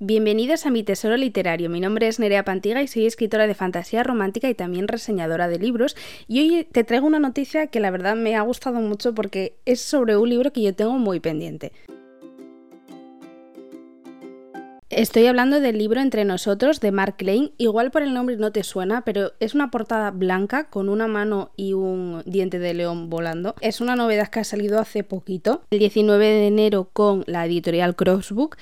Bienvenidos a mi tesoro literario. Mi nombre es Nerea Pantiga y soy escritora de fantasía romántica y también reseñadora de libros. Y hoy te traigo una noticia que la verdad me ha gustado mucho porque es sobre un libro que yo tengo muy pendiente. Estoy hablando del libro Entre nosotros de Mark Lane. Igual por el nombre no te suena, pero es una portada blanca con una mano y un diente de león volando. Es una novedad que ha salido hace poquito, el 19 de enero con la editorial Crossbook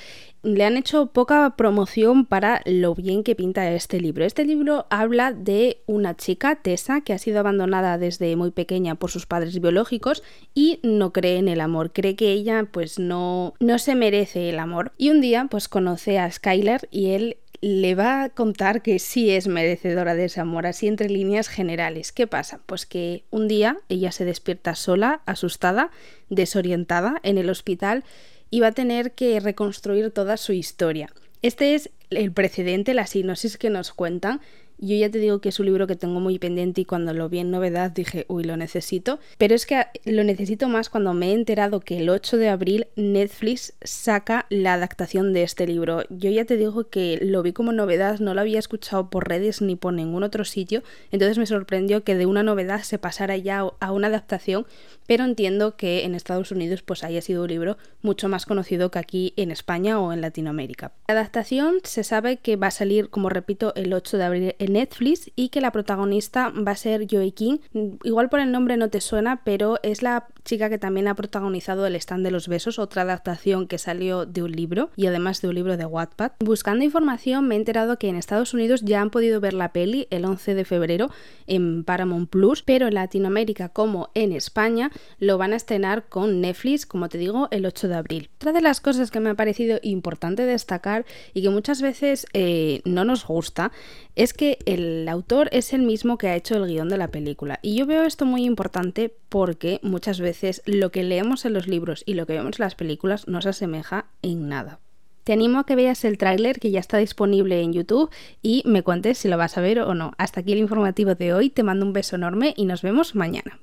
le han hecho poca promoción para lo bien que pinta este libro. Este libro habla de una chica, Tessa, que ha sido abandonada desde muy pequeña por sus padres biológicos y no cree en el amor. Cree que ella pues no, no se merece el amor. Y un día pues conoce a Skyler y él le va a contar que sí es merecedora de ese amor, así entre líneas generales. ¿Qué pasa? Pues que un día ella se despierta sola, asustada, desorientada en el hospital y va a tener que reconstruir toda su historia. Este es el precedente, la sinopsis que nos cuentan yo ya te digo que es un libro que tengo muy pendiente y cuando lo vi en novedad dije, uy, lo necesito. Pero es que lo necesito más cuando me he enterado que el 8 de abril Netflix saca la adaptación de este libro. Yo ya te digo que lo vi como novedad, no lo había escuchado por redes ni por ningún otro sitio. Entonces me sorprendió que de una novedad se pasara ya a una adaptación. Pero entiendo que en Estados Unidos pues haya sido un libro mucho más conocido que aquí en España o en Latinoamérica. La adaptación se sabe que va a salir, como repito, el 8 de abril Netflix y que la protagonista va a ser Joey King. Igual por el nombre no te suena, pero es la chica que también ha protagonizado El stand de los besos, otra adaptación que salió de un libro y además de un libro de Wattpad. Buscando información me he enterado que en Estados Unidos ya han podido ver la peli el 11 de febrero en Paramount Plus, pero en Latinoamérica como en España lo van a estrenar con Netflix, como te digo, el 8 de abril. Otra de las cosas que me ha parecido importante destacar y que muchas veces eh, no nos gusta es el autor es el mismo que ha hecho el guion de la película. Y yo veo esto muy importante porque muchas veces lo que leemos en los libros y lo que vemos en las películas no se asemeja en nada. Te animo a que veas el tráiler que ya está disponible en YouTube y me cuentes si lo vas a ver o no. Hasta aquí el informativo de hoy, te mando un beso enorme y nos vemos mañana.